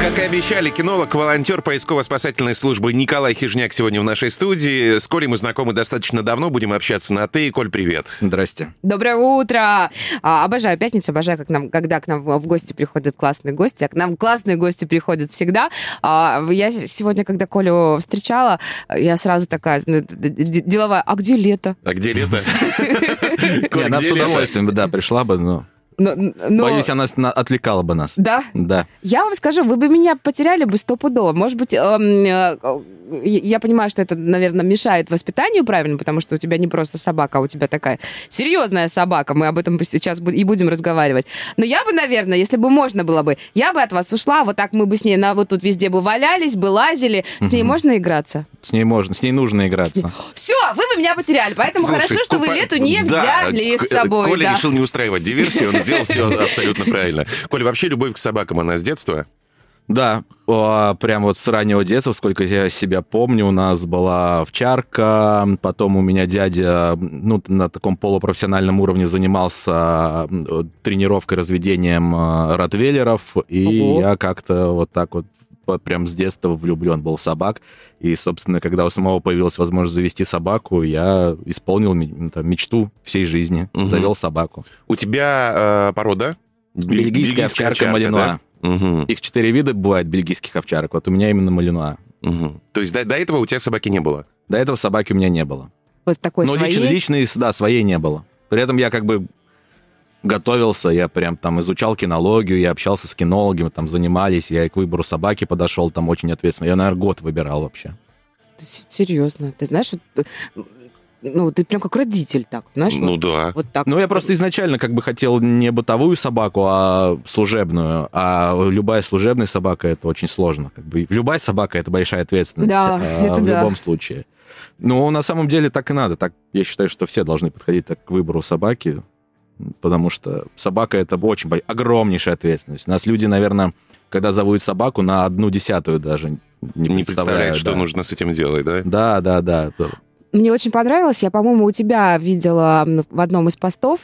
Как и обещали, кинолог, волонтер поисково-спасательной службы Николай Хижняк сегодня в нашей студии. С Колей мы знакомы достаточно давно, будем общаться на «ты». Коль, привет. Здрасте. Доброе утро! А, обожаю пятницу, обожаю, как нам, когда к нам в гости приходят классные гости, а к нам классные гости приходят всегда. А, я сегодня, когда Колю встречала, я сразу такая деловая, а где лето? А где лето? Она с удовольствием, да, пришла бы, но... Но, но... Боюсь, она отвлекала бы нас. Да? Да. Я вам скажу, вы бы меня потеряли бы стопудово. Может быть, эм, э, я понимаю, что это, наверное, мешает воспитанию правильно, потому что у тебя не просто собака, а у тебя такая серьезная собака. Мы об этом сейчас и будем разговаривать. Но я бы, наверное, если бы можно было бы, я бы от вас ушла, вот так мы бы с ней на вот тут везде бы валялись, бы лазили. С ней можно играться? С ней можно, с ней нужно играться. Все, вы бы меня потеряли, поэтому хорошо, что вы лету не взяли с собой. Коля решил не устраивать диверсию, он сделал все абсолютно правильно. Коля, вообще любовь к собакам, она с детства? Да, прям вот с раннего детства, сколько я себя помню, у нас была овчарка, потом у меня дядя ну, на таком полупрофессиональном уровне занимался тренировкой, разведением э, ротвейлеров, и Ого. я как-то вот так вот прям с детства влюблен был в собак. И, собственно, когда у самого появилась возможность завести собаку, я исполнил там, мечту всей жизни. Угу. Завел собаку. У тебя э, порода? Бельгийская, Бельгийская овчарка, овчарка Малинуа. Да? Угу. Их четыре вида бывает бельгийских овчарок. Вот у меня именно Малинуа. Угу. То есть до, до этого у тебя собаки не было? До этого собаки у меня не было. Вот такой Но своей? лично, личной, да, своей не было. При этом я как бы готовился, я прям там изучал кинологию, я общался с кинологами, там занимались, я к выбору собаки подошел, там очень ответственно. Я, наверное, год выбирал вообще. Серьезно? Ты знаешь, вот, ну, ты прям как родитель так, знаешь? Ну вот, да. Вот так. Ну, я просто изначально как бы хотел не бытовую собаку, а служебную. А любая служебная собака это очень сложно. Как бы любая собака это большая ответственность. Да, а, это в да. любом случае. Ну, на самом деле так и надо. Так я считаю, что все должны подходить так к выбору собаки потому что собака это очень огромнейшая ответственность. Нас люди, наверное, когда зовут собаку, на одну десятую даже не, не представляют, что да. нужно с этим делать, да? Да, да, да. Мне очень понравилось. Я, по-моему, у тебя видела в одном из постов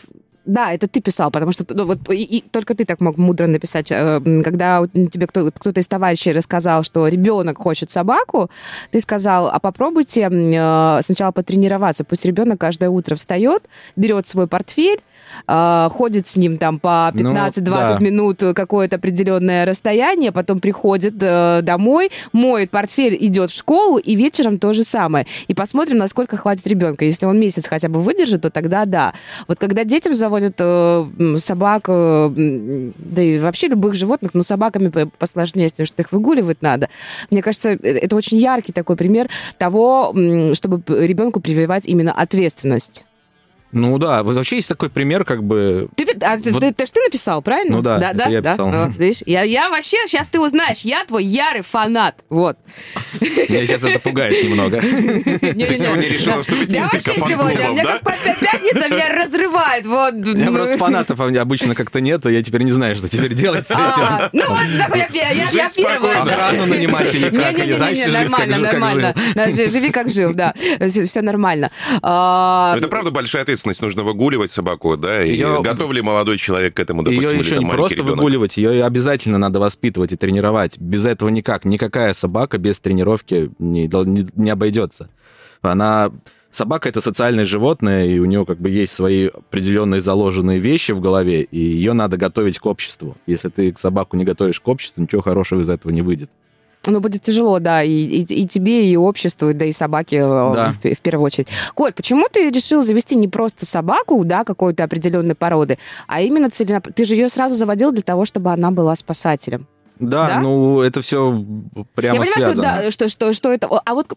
да, это ты писал, потому что ну, вот и, и только ты так мог мудро написать, э, когда тебе кто, кто-то из товарищей рассказал, что ребенок хочет собаку, ты сказал, а попробуйте э, сначала потренироваться, пусть ребенок каждое утро встает, берет свой портфель э, ходит с ним там по 15-20 ну, да. минут какое-то определенное расстояние, потом приходит э, домой, моет портфель, идет в школу, и вечером то же самое. И посмотрим, насколько хватит ребенка. Если он месяц хотя бы выдержит, то тогда да. Вот когда детям заводят э, собак, э, да и вообще любых животных, но собаками посложнее, потому что их выгуливать надо. Мне кажется, э, это очень яркий такой пример того, чтобы ребенку прививать именно ответственность. Ну да, вообще есть такой пример, как бы... Ты, а, вот... ты, ты, ты, ты написал, правильно? Ну да, да, да, я да? писал. Вот, видишь, я, я вообще, сейчас ты узнаешь, я твой ярый фанат, вот. Меня сейчас это пугает немного. Ты сегодня решила вступить Я вообще сегодня, мне как пятница меня разрывает, вот. У меня просто фанатов обычно как-то нет, а я теперь не знаю, что теперь делать с а, этим. Ну вот, я первая. Охрану нанимать или как, жить, нормально, нормально. Живи как жил, да, все нормально. А, это правда большая ответственность ответственность, нужно выгуливать собаку, да, и ее... готов ли молодой человек к этому, допустим, Ее еще не просто ребенок? выгуливать, ее обязательно надо воспитывать и тренировать. Без этого никак. Никакая собака без тренировки не, не, не обойдется. Она собака это социальное животное, и у нее как бы есть свои определенные заложенные вещи в голове, и ее надо готовить к обществу. Если ты собаку не готовишь к обществу, ничего хорошего из этого не выйдет. Ну, будет тяжело, да, и, и, и тебе, и обществу, да и собаке э, да. в, в первую очередь. Коль, почему ты решил завести не просто собаку, да, какой-то определенной породы, а именно целенаправленно... Ты же ее сразу заводил для того, чтобы она была спасателем. Да, да, ну это все прямо Я понимаю, связано. Что, да, что, что, что это... А вот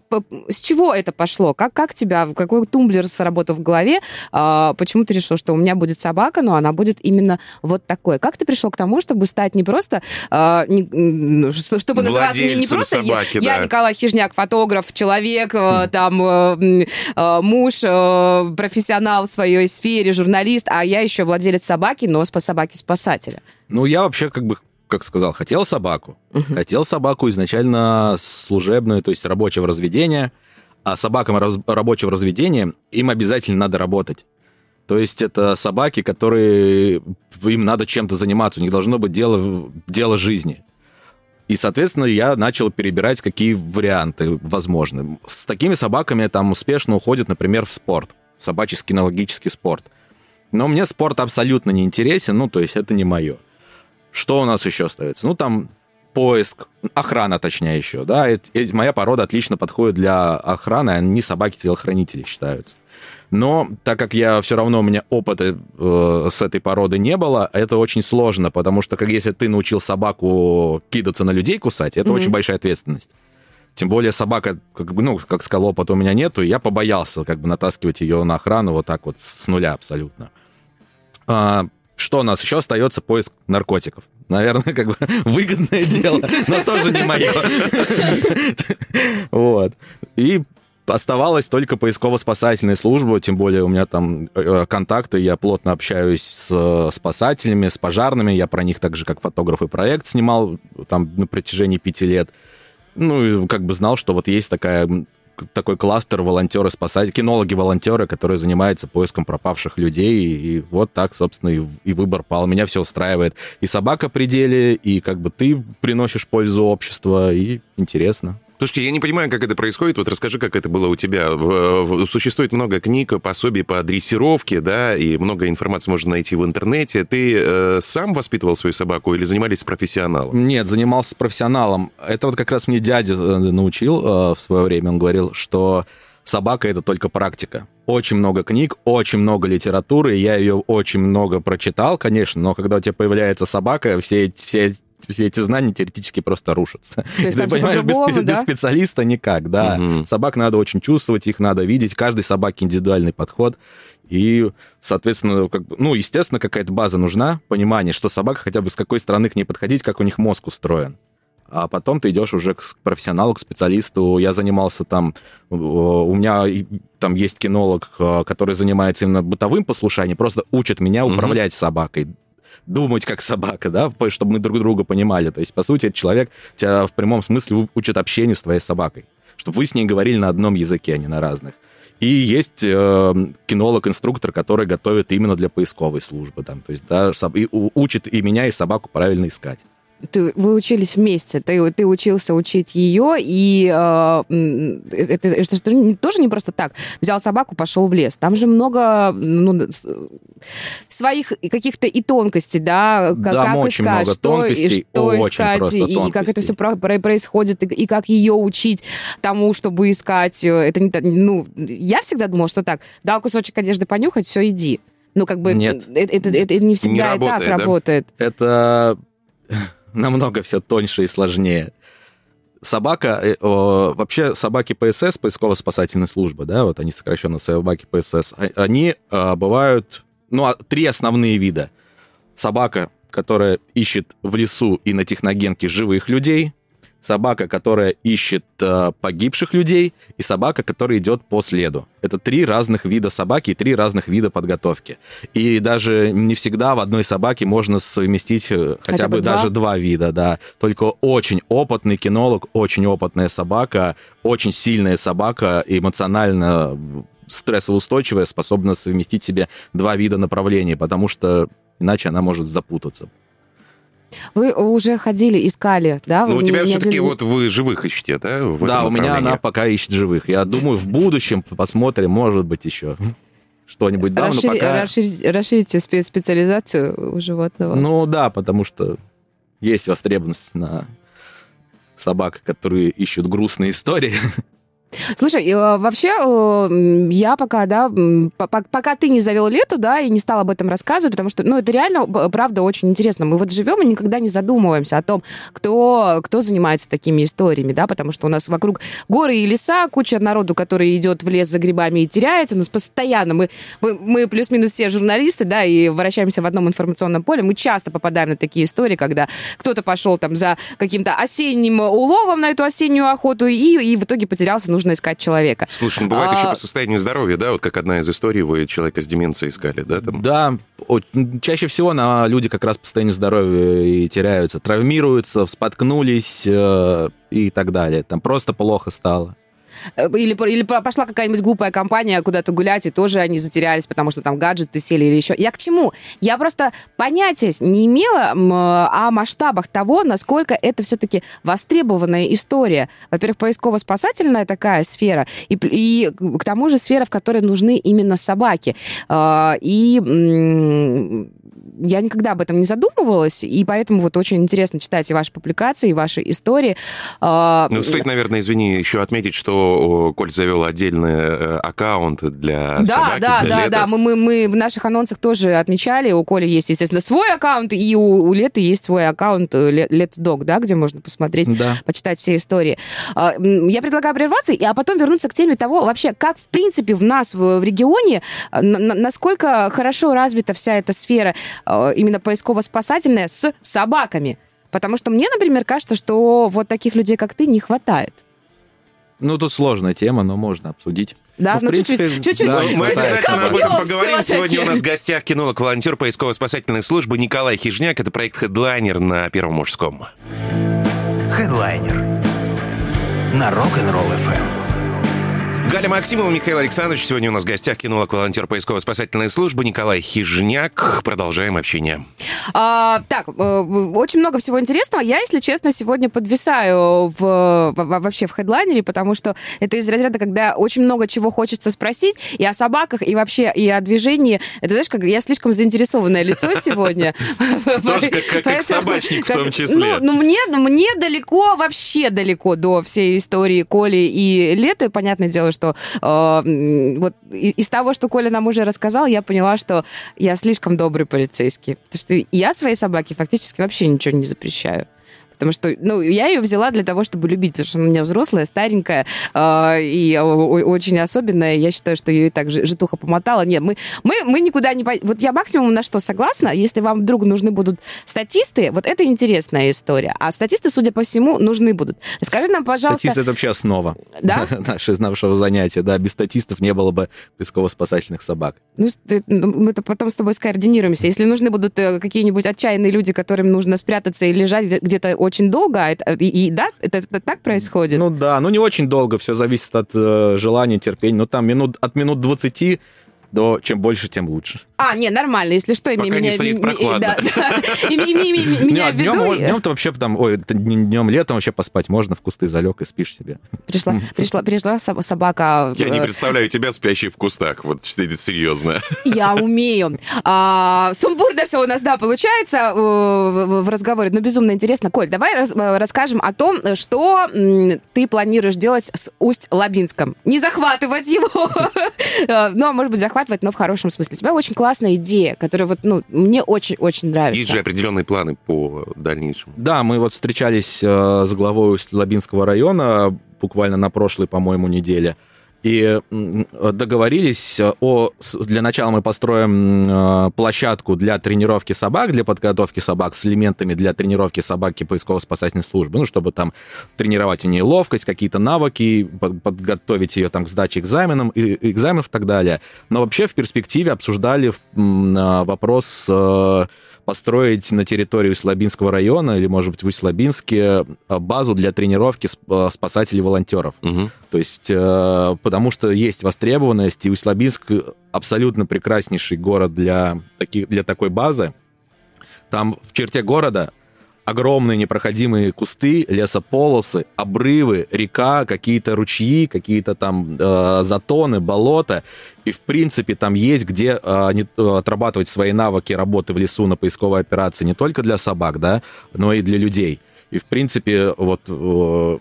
с чего это пошло? Как, как тебя, какой тумблер сработал в голове? А, почему ты решил, что у меня будет собака, но она будет именно вот такой? Как ты пришел к тому, чтобы стать не просто... А, не, чтобы называться не, не просто собаки, я, да. я Николай Хижняк, фотограф, человек, хм. там а, муж, а, профессионал в своей сфере, журналист, а я еще владелец собаки, но по собаке спасателя? Ну, я вообще как бы как сказал, хотел собаку. Угу. Хотел собаку изначально служебную, то есть рабочего разведения. А собакам раз- рабочего разведения им обязательно надо работать. То есть это собаки, которые им надо чем-то заниматься, у них должно быть дело, дело жизни. И, соответственно, я начал перебирать, какие варианты возможны. С такими собаками там успешно уходят, например, в спорт, собачий кинологический спорт. Но мне спорт абсолютно не интересен, ну, то есть это не мое. Что у нас еще остается? Ну, там поиск, охрана, точнее, еще, да. Это, это, моя порода отлично подходит для охраны, они собаки-телохранители считаются. Но так как я все равно у меня опыта э, с этой породы не было, это очень сложно, потому что как если ты научил собаку кидаться на людей кусать, это mm-hmm. очень большая ответственность. Тем более собака, как бы, ну, как сказал, опыта у меня нету, и я побоялся как бы натаскивать ее на охрану вот так вот с нуля абсолютно. А, что у нас еще остается? Поиск наркотиков. Наверное, как бы выгодное дело, но тоже не мое. Вот. И Оставалась только поисково-спасательная служба, тем более у меня там э, контакты, я плотно общаюсь с э, спасателями, с пожарными, я про них так же, как фотограф и проект снимал там на протяжении пяти лет. Ну, и как бы знал, что вот есть такая такой кластер волонтеры спасатели, кинологи-волонтеры, которые занимаются поиском пропавших людей. И вот так, собственно, и, и выбор пал. Меня все устраивает. И собака при деле, и как бы ты приносишь пользу обществу, и интересно. Слушайте, я не понимаю, как это происходит. Вот расскажи, как это было у тебя. Существует много книг, пособий по дрессировке, да, и много информации можно найти в интернете. Ты э, сам воспитывал свою собаку или занимались с профессионалом? Нет, занимался с профессионалом. Это вот как раз мне дядя э, научил э, в свое время. Он говорил, что собака это только практика. Очень много книг, очень много литературы, я ее очень много прочитал, конечно, но когда у тебя появляется собака, все, все все эти знания теоретически просто рушатся. То есть, Ты понимаешь, без, да? без специалиста никак, да. Угу. Собак надо очень чувствовать, их надо видеть. Каждой собаке индивидуальный подход. И, соответственно, как бы, ну, естественно, какая-то база нужна, понимание, что собака хотя бы с какой стороны к ней подходить, как у них мозг устроен. А потом ты идешь уже к профессионалу, к специалисту. Я занимался там, у меня там есть кинолог, э, который занимается именно бытовым послушанием, просто учит меня управлять угу. собакой думать как собака, да, чтобы мы друг друга понимали. То есть, по сути, этот человек тебя в прямом смысле учит общению с твоей собакой, чтобы вы с ней говорили на одном языке, а не на разных. И есть э, кинолог-инструктор, который готовит именно для поисковой службы. Там, то есть, да, и учит и меня, и собаку правильно искать ты, вы учились вместе, ты, ты учился учить ее, и э, это, это, это тоже не просто так. Взял собаку, пошел в лес. Там же много ну, своих каких-то и тонкостей, да, как, да, как очень искать, много что, тонкостей, что очень искать, и, и как это все про, про, происходит, и, и как ее учить тому, чтобы искать. Это не, ну, я всегда думала, что так, дал кусочек одежды понюхать, все, иди. Ну, как бы Нет, это, это, это не всегда не работает, так да? работает. Это намного все тоньше и сложнее. Собака, э, о, вообще собаки ПСС, поисково-спасательная служба, да, вот они сокращенно собаки ПСС, а, они э, бывают, ну, а, три основные вида. Собака, которая ищет в лесу и на техногенке живых людей, собака, которая ищет э, погибших людей, и собака, которая идет по следу. Это три разных вида собаки и три разных вида подготовки. И даже не всегда в одной собаке можно совместить э, хотя, хотя бы два? даже два вида, да. Только очень опытный кинолог, очень опытная собака, очень сильная собака, эмоционально стрессоустойчивая, способна совместить себе два вида направлений, потому что иначе она может запутаться. Вы уже ходили, искали, да? Ну, у тебя все-таки один... вот вы живых ищете, да? да, у меня она пока ищет живых. Я думаю, в будущем посмотрим, может быть, еще что-нибудь. Да, Расшир... пока... Расширить, расширите специализацию у животного. Ну да, потому что есть востребованность на собак, которые ищут грустные истории. Слушай, э, вообще, я пока, да, пока ты не завел лету, да, и не стал об этом рассказывать, потому что, ну, это реально, правда, очень интересно. Мы вот живем и никогда не задумываемся о том, кто, кто занимается такими историями, да, потому что у нас вокруг горы и леса, куча народу, который идет в лес за грибами и теряется, у нас постоянно, мы, мы, мы плюс-минус все журналисты, да, и вращаемся в одном информационном поле, мы часто попадаем на такие истории, когда кто-то пошел там за каким-то осенним уловом на эту осеннюю охоту и, и в итоге потерялся, нужно искать человека. Слушай, ну, бывает а... еще по состоянию здоровья, да? Вот как одна из историй, вы человека с деменцией искали, да? Там? Да, чаще всего на люди как раз по состоянию здоровья и теряются, травмируются, споткнулись э, и так далее. Там просто плохо стало. Э, или, или пошла какая-нибудь глупая компания куда-то гулять, и тоже они затерялись, потому что там гаджеты сели или еще. Я к чему? Я просто понятия не имела о масштабах того, насколько это все-таки востребованная история. Во-первых, поисково-спасательная такая сфера, и, и к тому же сфера, в которой нужны именно собаки. А, и я никогда об этом не задумывалась, и поэтому вот очень интересно читать и ваши публикации, и ваши истории. А, ну, стоит, наверное, извини, еще отметить, что Коль завел отдельный э, аккаунт для да, собаки, Да, для да, лета. да, мы, мы, мы в наших анонсах тоже отмечали, у Коли есть, естественно, свой аккаунт, и у, у Леты есть свой аккаунт Летдог, да, где можно посмотреть, да. почитать все истории. А, я предлагаю прерваться, а потом вернуться к теме того, вообще, как, в принципе, в нас, в, регионе, насколько хорошо развита вся эта сфера Э, именно поисково-спасательная с собаками. Потому что мне, например, кажется, что вот таких людей, как ты, не хватает. Ну, тут сложная тема, но можно обсудить. Да, ну, ну чуть-чуть, чуть-чуть. Да, мы обязательно об этом поговорим. Сегодня у нас в гостях кинолог-волонтер поисково-спасательной службы Николай Хижняк. Это проект «Хедлайнер» на Первом мужском. «Хедлайнер» на Rock'n'Roll FM. Галя Максимова, Михаил Александрович. Сегодня у нас в гостях кинолог волонтер поисково-спасательной службы Николай Хижняк. Продолжаем общение. А, так, э, очень много всего интересного. Я, если честно, сегодня подвисаю в, в, вообще в хедлайнере, потому что это из разряда, когда очень много чего хочется спросить и о собаках, и вообще и о движении. Это, знаешь, как я слишком заинтересованное лицо сегодня. Тоже как собачник в том числе. Ну, мне далеко, вообще далеко до всей истории Коли и Леты. Понятное дело, что э, вот из того, что Коля нам уже рассказал, я поняла, что я слишком добрый полицейский. Потому что я своей собаке фактически вообще ничего не запрещаю. Потому что, ну, я ее взяла для того, чтобы любить, потому что она у меня взрослая, старенькая э, и очень особенная. Я считаю, что ее и так житуха помотала. Нет, мы, мы, мы никуда не... Вот я максимум на что согласна, если вам вдруг нужны будут статисты, вот это интересная история. А статисты, судя по всему, нужны будут. Скажи нам, пожалуйста... Статисты — это вообще основа да? нашего занятия. Да, без статистов не было бы поисково-спасательных собак. Ну, ну, мы -то потом с тобой скоординируемся. Если нужны будут э, какие-нибудь отчаянные люди, которым нужно спрятаться и лежать где-то очень долго, а и, и да, это, это так происходит? Ну да, ну не очень долго, все зависит от э, желания, терпения. Ну там минут, от минут 20 до чем больше, тем лучше. А, не, нормально, если что, Пока меня... не стоит прохладно. Меня в виду... Днем-то вообще там, ой, днем летом вообще поспать можно, в кусты залег и спишь себе. Пришла, пришла, пришла собака... Я не представляю тебя спящей в кустах, вот серьезно. Я умею. А, сумбурно все у нас, да, получается в разговоре, но безумно интересно. Коль, давай расскажем о том, что ты планируешь делать с Усть-Лабинском. Не захватывать его, но, может быть, захватывать, но в хорошем смысле. У тебя очень классная идея, которая вот, ну, мне очень-очень нравится. Есть же определенные планы по дальнейшему. Да, мы вот встречались э, с главой Лабинского района буквально на прошлой, по-моему, неделе и договорились о... Для начала мы построим э, площадку для тренировки собак, для подготовки собак с элементами для тренировки собаки поисково-спасательной службы, ну, чтобы там тренировать у нее ловкость, какие-то навыки, подготовить ее там к сдаче экзаменам, и, экзаменов и так далее. Но вообще в перспективе обсуждали вопрос э, построить на территории Усть-Лабинского района или, может быть, в Усть-Лабинске э, базу для тренировки спасателей-волонтеров. Угу. То есть потому что есть востребованность, и Усть-Лабинск абсолютно прекраснейший город для, таких, для такой базы. Там в черте города огромные непроходимые кусты, лесополосы, обрывы, река, какие-то ручьи, какие-то там э, затоны, болота. И, в принципе, там есть где э, не, э, отрабатывать свои навыки работы в лесу на поисковой операции не только для собак, да, но и для людей. И, в принципе, вот э,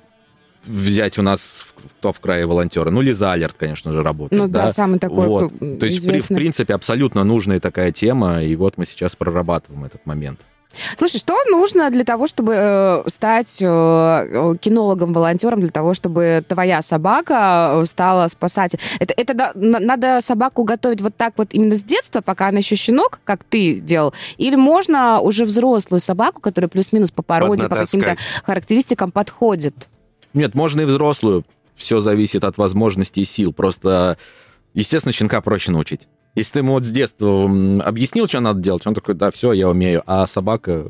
взять у нас кто в крае волонтера? Ну, Лиза Алерт, конечно же, работает. Ну да, да самый такой вот. То есть, в, в принципе, абсолютно нужная такая тема, и вот мы сейчас прорабатываем этот момент. Слушай, что нужно для того, чтобы э, стать э, кинологом-волонтером, для того, чтобы твоя собака э, стала спасателем? Это, это да, надо собаку готовить вот так вот именно с детства, пока она еще щенок, как ты делал? Или можно уже взрослую собаку, которая плюс-минус по породе, по каким-то характеристикам подходит? Нет, можно и взрослую. Все зависит от возможностей и сил. Просто, естественно, щенка проще научить. Если ты ему вот с детства объяснил, что надо делать, он такой, да, все, я умею. А собака,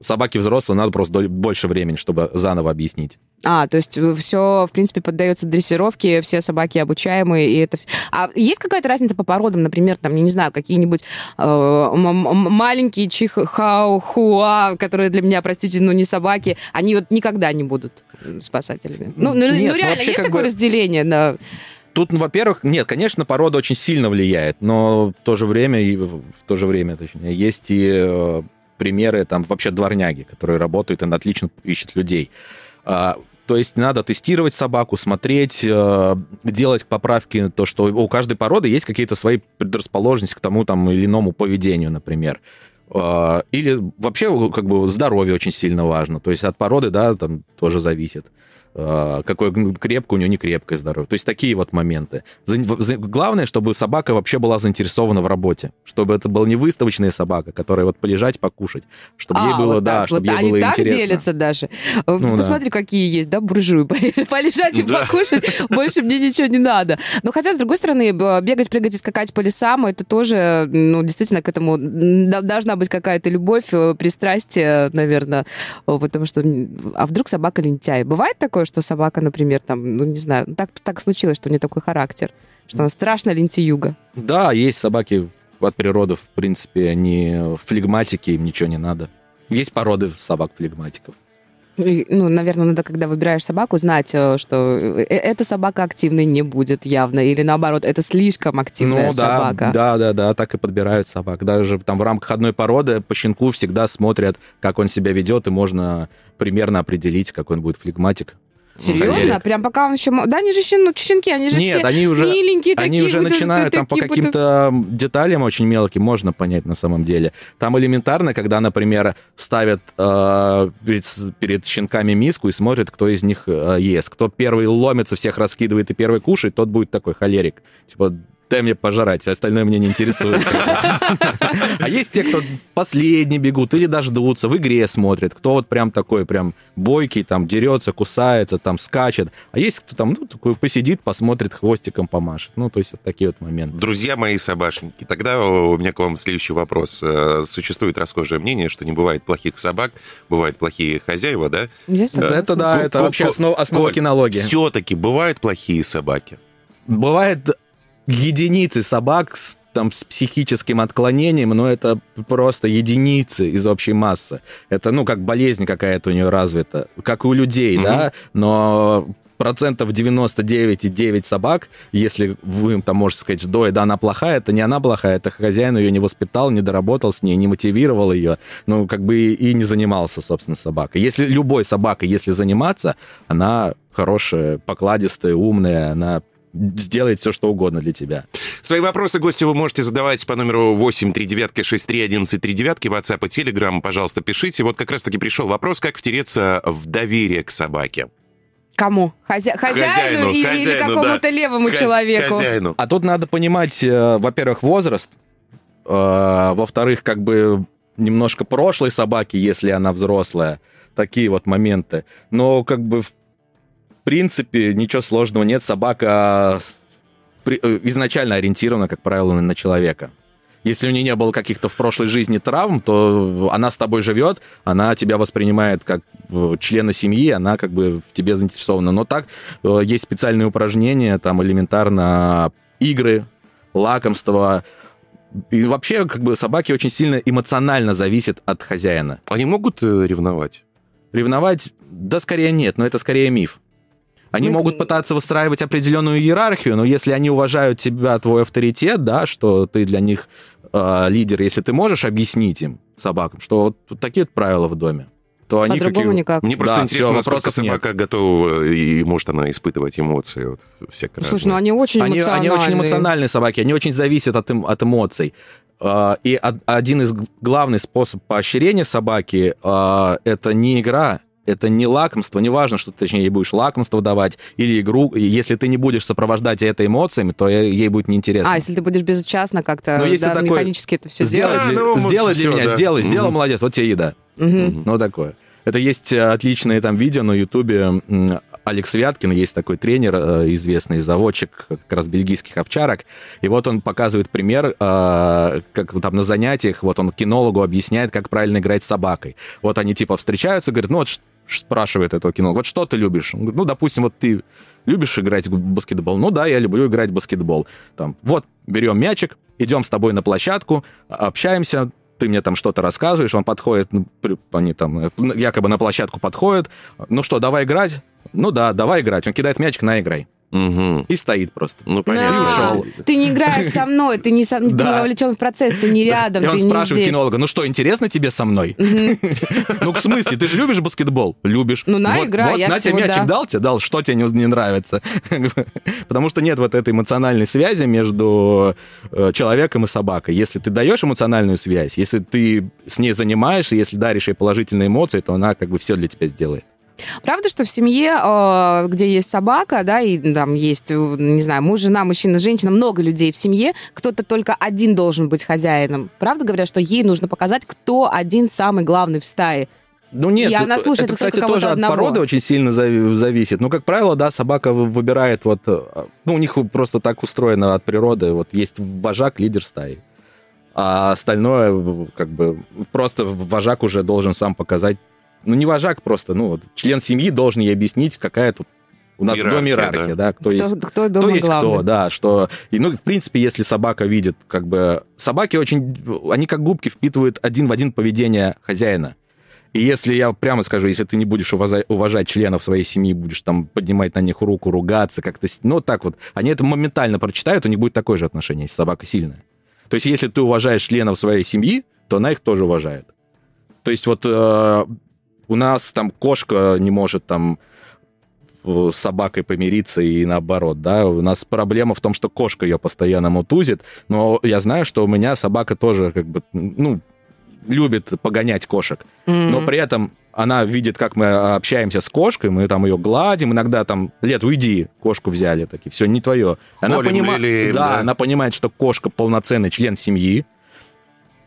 собаке взрослой надо просто больше времени, чтобы заново объяснить. А, то есть все, в принципе, поддается дрессировке, все собаки обучаемые, и это... вс- А есть какая-то разница по породам, например, там, я не знаю, какие-нибудь э, маленькие чихауа, которые для меня, простите, ну не собаки, они вот никогда не будут спасателями? Ну, ну, Нет, ну, ну, реально, вообще есть такое бы- разделение? Да. Тут, ну, во-первых, нет, конечно, порода очень сильно влияет, но в то же время, и в то же время, точнее, есть и э, примеры там вообще дворняги, которые работают и отлично ищут людей. А, то есть надо тестировать собаку, смотреть, э, делать поправки, то, что у каждой породы есть какие-то свои предрасположенности к тому там или иному поведению, например. А, Или вообще как бы здоровье очень сильно важно. То есть от породы, да, там тоже зависит. А, Какое крепкое у нее не крепкое здоровье. То есть такие вот моменты. За- за- Главное, чтобы собака вообще была заинтересована в работе. Чтобы это была не выставочная собака, которая вот полежать, покушать. Чтобы ей А, было, вот да, так чтобы вот. ей Они было так интересно. делятся даже. Вот Ну, Посмотри, какие есть, да, буржуи. Полежать и Да. покушать, больше мне ничего не надо. Но хотя, с другой стороны, бегать, прыгать и скакать по лесам, это тоже, ну, действительно, к этому да- должна быть какая-то любовь, э, пристрастие, наверное, потому что, а вдруг собака лентяй? Бывает такое, что собака, например, там, ну, не знаю, так, так случилось, что у нее такой характер, что она страшно лентяюга. Да, есть собаки от природы, в принципе, они флегматики, им ничего не надо. Есть породы собак-флегматиков. Ну, наверное, надо, когда выбираешь собаку, знать, э, что э, эта собака активной не будет явно, или наоборот, это слишком активная ну да, собака. да, да, да, так и подбирают собак. Даже там в рамках одной породы по щенку всегда смотрят, как он себя ведет, и можно примерно определить, какой он будет флегматик. Серьезно? Прям пока он еще... Да, они же щен- щенки, они же Нет, все они уже, миленькие они такие. уже вот, начинают там по вот, каким-то деталям очень мелким, можно понять на самом деле. Там элементарно, когда, например, ставят э, перед, перед щенками миску и смотрят, кто из них э, ест. Кто первый ломится, всех раскидывает и первый кушает, тот будет такой холерик. Типа, дай мне пожрать, остальное меня не интересует. А есть те, кто последний бегут или дождутся, в игре смотрят, кто вот прям такой, прям бойкий, там, дерется, кусается, там, скачет. А есть кто там, ну, такой посидит, посмотрит, хвостиком помашет. Ну, то есть вот такие вот моменты. Друзья мои собачники, тогда у меня к вам следующий вопрос. Э, Существует расхожее мнение, что не бывает плохих собак, бывают плохие хозяева, да? Это да, это вообще основа, кинологии. Все-таки бывают плохие собаки. Бывает единицы собак с, там, с психическим отклонением, но это просто единицы из общей массы. Это, ну, как болезнь какая-то у нее развита, как и у людей, Мгм. да, но процентов 99,9 собак, если вы им там можете сказать, что да, она плохая, это не она плохая, это хозяин ее не воспитал, не доработал с ней, не мотивировал ее, ну, как бы и, и не занимался, собственно, собакой. Если любой собакой, если заниматься, она хорошая, покладистая, умная, она сделает все, что угодно для тебя. Свои вопросы гостю вы можете задавать по номеру 8 39 63 11 39 WhatsApp и Telegram, пожалуйста, пишите. Вот как раз-таки пришел вопрос, как втереться в доверие к собаке. Кому? Хозя- Хозяину, Хозяину, или, или хозяину, какому-то да. левому Хозя- человеку? Хозяину. А тут надо понимать, э, во-первых, возраст, э, во-вторых, как бы немножко прошлой собаки, если она взрослая, такие вот моменты. Но как бы в принципе ничего сложного нет. Собака при- э, изначально ориентирована, как правило, на человека. Если у нее не было каких-то в прошлой жизни травм, то она с тобой живет, она тебя воспринимает как э, члена семьи, она как бы в тебе заинтересована. Но так э, есть специальные упражнения, там элементарно игры, лакомства. И вообще, как бы собаки очень сильно эмоционально зависят от хозяина. Они могут ревновать? Ревновать, да, скорее нет, но это скорее миф. Они Мы- могут пытаться выстраивать определенную иерархию, но если они уважают тебя, твой авторитет, да, что ты для них э, лидер, если ты можешь объяснить им, собакам, что вот, вот такие вот правила в доме, то они По-другому какие- никак. Мне просто Да, интересно, насколько вопросов нет. собака готова и может она испытывать эмоции вот, всякие Слушай, ну разные. они очень Они, эмоциональные. они очень эмоциональные собаки, они очень зависят от, эм- от эмоций. А, И од- один из главных способов поощрения собаки а, это не игра, это не лакомство, не важно, что ты, точнее, ей будешь лакомство давать или игру. Если ты не будешь сопровождать это эмоциями, то ей будет неинтересно. А, если ты будешь безучастно как-то Ну, если да, такой- механически это все сделай делать. Для, ну, сделай для всё, меня, да. сделай, сделал, Мгм. молодец, вот тебе еда. Мгм. Ну, такое. Это есть э, отличные там видео на Ютубе. Алекс Вяткин, есть такой тренер, э, известный заводчик как раз бельгийских овчарок, и вот он показывает пример, э, как там на занятиях, вот он кинологу объясняет, как правильно играть с собакой. Вот они типа встречаются, говорят, ну вот спрашивает этого кинолога, вот что ты любишь? Он говорит, ну, допустим, вот ты любишь играть в баскетбол? Ну да, я люблю играть в баскетбол. Там, вот, берем мячик, идем с тобой на площадку, общаемся, ты мне там что-то рассказываешь, он подходит, ну, они там якобы на площадку подходят, ну что, давай играть? Ну да, давай играть. Он кидает мячик, на играй. Угу. И стоит просто. Ну, понятно. И ушел. Ты не играешь со мной, ты не, со... ты Да. не вовлечен в процесс, ты не рядом, И он ты не спрашивает здесь. кинолога, ну что, интересно тебе со мной? Ну, в смысле, ты же любишь баскетбол? Любишь. Ну, на, Вот я на тебе мячик да. дал тебе, дал, что тебе не, не нравится. Потому что нет вот этой эмоциональной связи между э, человеком и собакой. Если ты даешь эмоциональную связь, если ты с ней занимаешься, если даришь ей положительные эмоции, то она как бы все для тебя сделает. Правда, что в семье, э, где есть собака, да, и там есть, э, не знаю, муж, жена, мужчина, женщина, много людей в семье, кто-то только один должен быть хозяином. Правда говорят, что ей нужно показать, кто один самый главный в стае? Ну нет, И она слушает это, кстати, тоже от одного. породы очень сильно зави- зависит. Ну, как правило, да, собака вы- выбирает вот... э, Ну, у них просто так устроено от природы. Вот есть вожак, лидер стаи. А остальное, как бы, просто вожак уже должен сам показать. Ну, не вожак просто, ну, вот, член семьи должен ей объяснить, какая тут у нас в доме Иерархия, иерархия, да, кто, Кто, есть кто дома кто есть главный? кто, да, что... И, ну, в принципе, если собака видит, как бы... Собаки очень... Они как губки впитывают один в один поведение хозяина. И если я прямо скажу, если ты не будешь уважать, уважать членов своей семьи, будешь там поднимать на них руку, ругаться, как-то... Ну, так вот. Они это моментально прочитают, у них будет такое же отношение, если собака сильная. То есть, если ты уважаешь членов своей семьи, то она их тоже уважает. То есть, вот э, у нас там кошка не может там э, с собакой помириться и наоборот, да. У нас проблема в том, что кошка ее постоянно мутузит, но я знаю, что у меня собака тоже как бы, ну, любит погонять кошек. М. Но при этом она видит, как мы общаемся с кошкой, мы там ее гладим, иногда там, Лет, уйди, кошку взяли, такие, все, не твое. Она Холим, понимает, лелеем, да, да. она понимает, что кошка полноценный член семьи,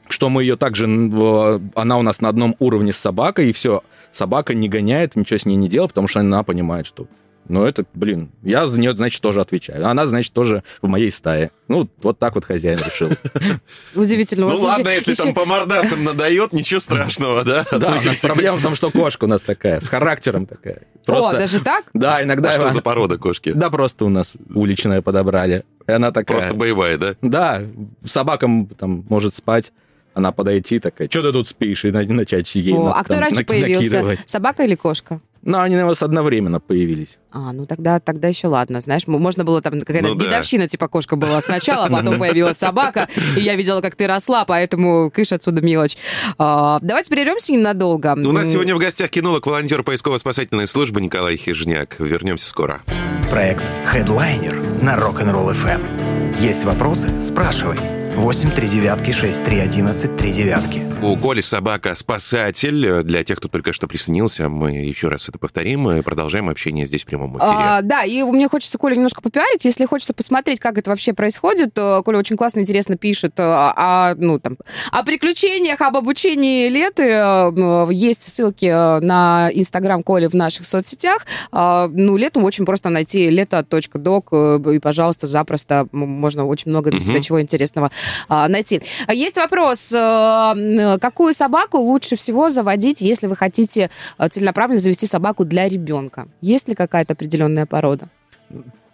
что мы ее также, э, она у нас на одном уровне с собакой, и все, собака не гоняет, ничего с ней не делает, потому что она понимает, что ну, это, блин, я за нее, значит, тоже отвечаю. Она, значит, тоже в моей стае. Ну, вот так вот хозяин решил. Удивительно. Ну ладно, если там по мордасам надает, ничего страшного, да? Да, проблема в том, что кошка у нас такая, с характером такая. О, даже так? Да, иногда... А что за порода кошки? Да, просто у нас уличная подобрали. И она такая... Просто боевая, да? Да, собакам там может спать, она подойти такая, что ты тут спишь, и на- начать ей О, на- а кто там раньше появился? накидывать. Собака или кошка? Ну, они, наверное, одновременно появились. А, ну тогда, тогда еще ладно. Знаешь, можно было там какая-то Ну да. дедовщина, типа кошка была сначала, а потом появилась собака, и я видела, как ты росла, поэтому кыш отсюда мелочь. А, давайте прервемся ненадолго. У нас сегодня в гостях кинолог, волонтер поисково-спасательной службы Николай Хижняк. Вернемся скоро. Проект Headliner на Rock'n'Roll FM. Есть вопросы? Спрашивай. 8 3 девятки 6 3 11 3 девятки. У Коли собака спасатель. Для тех, кто только что присоединился, мы еще раз это повторим и продолжаем общение здесь в прямом эфире. А, да, и мне хочется Коля немножко попиарить. Если хочется посмотреть, как это вообще происходит, то Коля очень классно, интересно пишет э, о, ну, там, о приключениях, об обучении леты. Э, Есть ссылки э, на Инстаграм Коли в наших соцсетях. А, Ну, лету очень просто найти лето.док, э, и, пожалуйста, запросто можно очень много для себя чего интересного а, найти. А Есть вопрос. э, Какую собаку лучше всего заводить, если вы хотите э, целенаправленно завести собаку для ребенка? Есть ли какая-то определенная порода?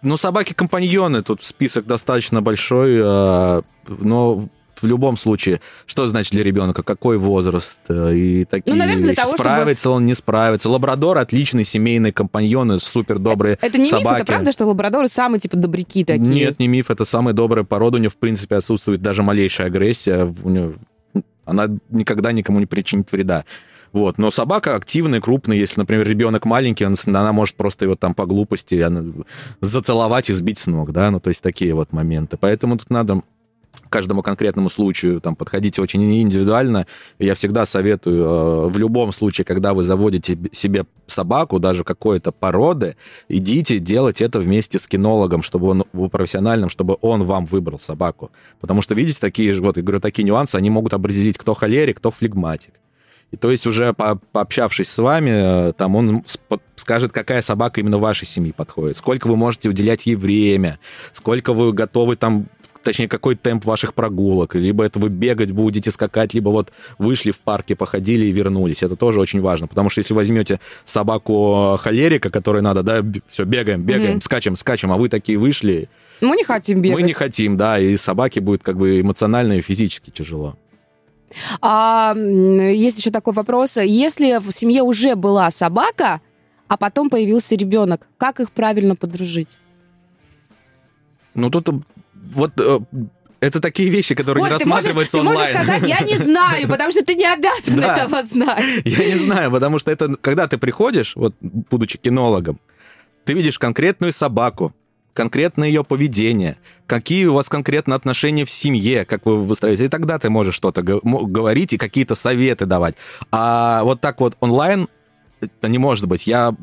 Ну, собаки-компаньоны, тут список достаточно большой, э, но в любом случае, что значит для ребенка, какой возраст э, и такие Ну, наверное, для вещи. того, чтобы- справится он, не справится. Лабрадор отличный семейный компаньоны, супер добрые Это не миф, собаки. это правда, что лабрадоры самые, типа, добряки такие? Нет, не миф, это самая добрая порода, у нее, в принципе, отсутствует даже малейшая агрессия, у нее, она никогда никому не причинит вреда. Вот. Но собака активная, крупная. Если, например, ребенок маленький, он- она может просто его там по глупости она, зацеловать и сбить с ног, да, ну, то есть такие вот моменты. Поэтому тут надо каждому конкретному случаю там подходить очень индивидуально. Я всегда советую э, в любом случае, когда вы заводите себе собаку, даже какой-то породы, идите делать это вместе с кинологом, чтобы он был профессиональным, чтобы он вам выбрал собаку. Потому что, видите, такие же, вот, я говорю, такие нюансы, они могут определить, кто холерик, кто флегматик. И то есть уже по пообщавшись с вами, э, там он скажет, какая собака именно вашей семьи подходит, сколько вы можете уделять ей время, сколько вы готовы там точнее, какой темп ваших прогулок, либо это вы бегать будете, скакать, либо вот вышли в парке, походили и вернулись. Это тоже очень важно, потому что если возьмете собаку холерика, которой надо, да, все, бегаем, бегаем, mm-hmm. скачем, скачем, а вы такие вышли... Мы не хотим бегать. Мы не хотим, да, и собаке будет как бы эмоционально и физически тяжело. А, есть еще такой вопрос. Если в семье уже была собака, а потом появился ребенок, как их правильно подружить? Ну, тут вот э, это такие вещи, которые Ой, не рассматриваются можешь, онлайн. Ты можешь сказать, я не знаю, потому что ты не обязан этого знать. Я не знаю, потому что это, когда ты приходишь, вот, будучи кинологом, ты видишь конкретную собаку, конкретно ее поведение, какие у вас конкретно отношения в семье, как вы выстраиваете, и тогда ты можешь что-то говорить и какие-то советы давать. А вот так вот онлайн это не может быть. Я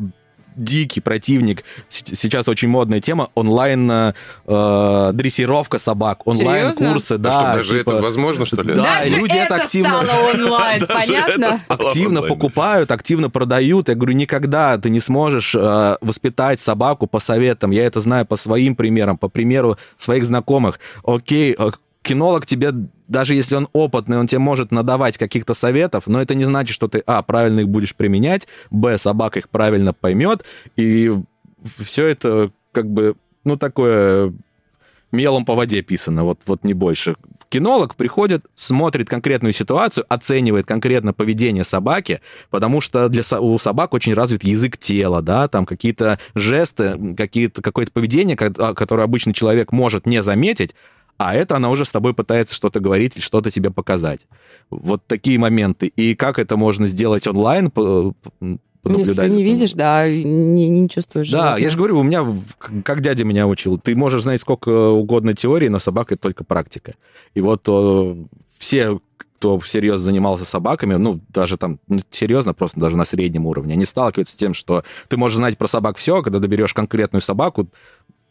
дикий противник. Сейчас очень модная тема онлайн э, дрессировка собак, онлайн курсы, да. А что, даже типа, это возможно что ли? Да, даже люди это, активно стало онлайн, понятно? Активно покупают, активно продают. Я говорю, никогда ты не сможешь э, воспитать собаку по советам. Я это знаю по своим примерам, по примеру своих знакомых. Окей, э, кинолог тебе, даже если он опытный, он тебе может надавать каких-то советов, но это не значит, что ты, а, правильно их будешь применять, б, собака их правильно поймет, и все это как бы, ну, такое мелом по воде писано, вот, вот не больше. Кинолог приходит, смотрит конкретную ситуацию, оценивает конкретно поведение собаки, потому что для, у собак очень развит язык тела, да, там какие-то жесты, какие-то, какое-то поведение, которое обычный человек может не заметить, а это она уже с тобой пытается что-то говорить или что-то тебе показать. Вот такие моменты. И как это можно сделать онлайн, если ты не видишь, да, не, не чувствуешь. Да, животное. я же говорю, у меня, как дядя меня учил, ты можешь знать сколько угодно теории, но собака — это только практика. И вот все, кто всерьез занимался собаками, ну, даже там, ну, серьезно, просто даже на среднем уровне, они сталкиваются с тем, что ты можешь знать про собак все, а когда доберешь конкретную собаку,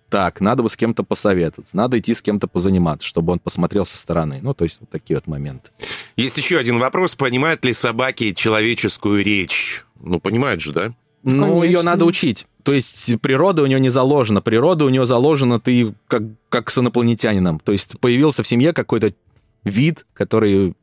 так, надо бы с кем-то посоветоваться, надо идти с кем-то позаниматься, чтобы он посмотрел со стороны. Ну, то есть вот такие вот моменты. Есть еще один вопрос. Понимают ли собаки человеческую речь? Ну, понимают же, да? Ну, Конечно. ее надо учить. То есть природа у нее не заложена. Природа у нее заложена ты как, как с инопланетянином. То есть появился в семье какой-то вид, который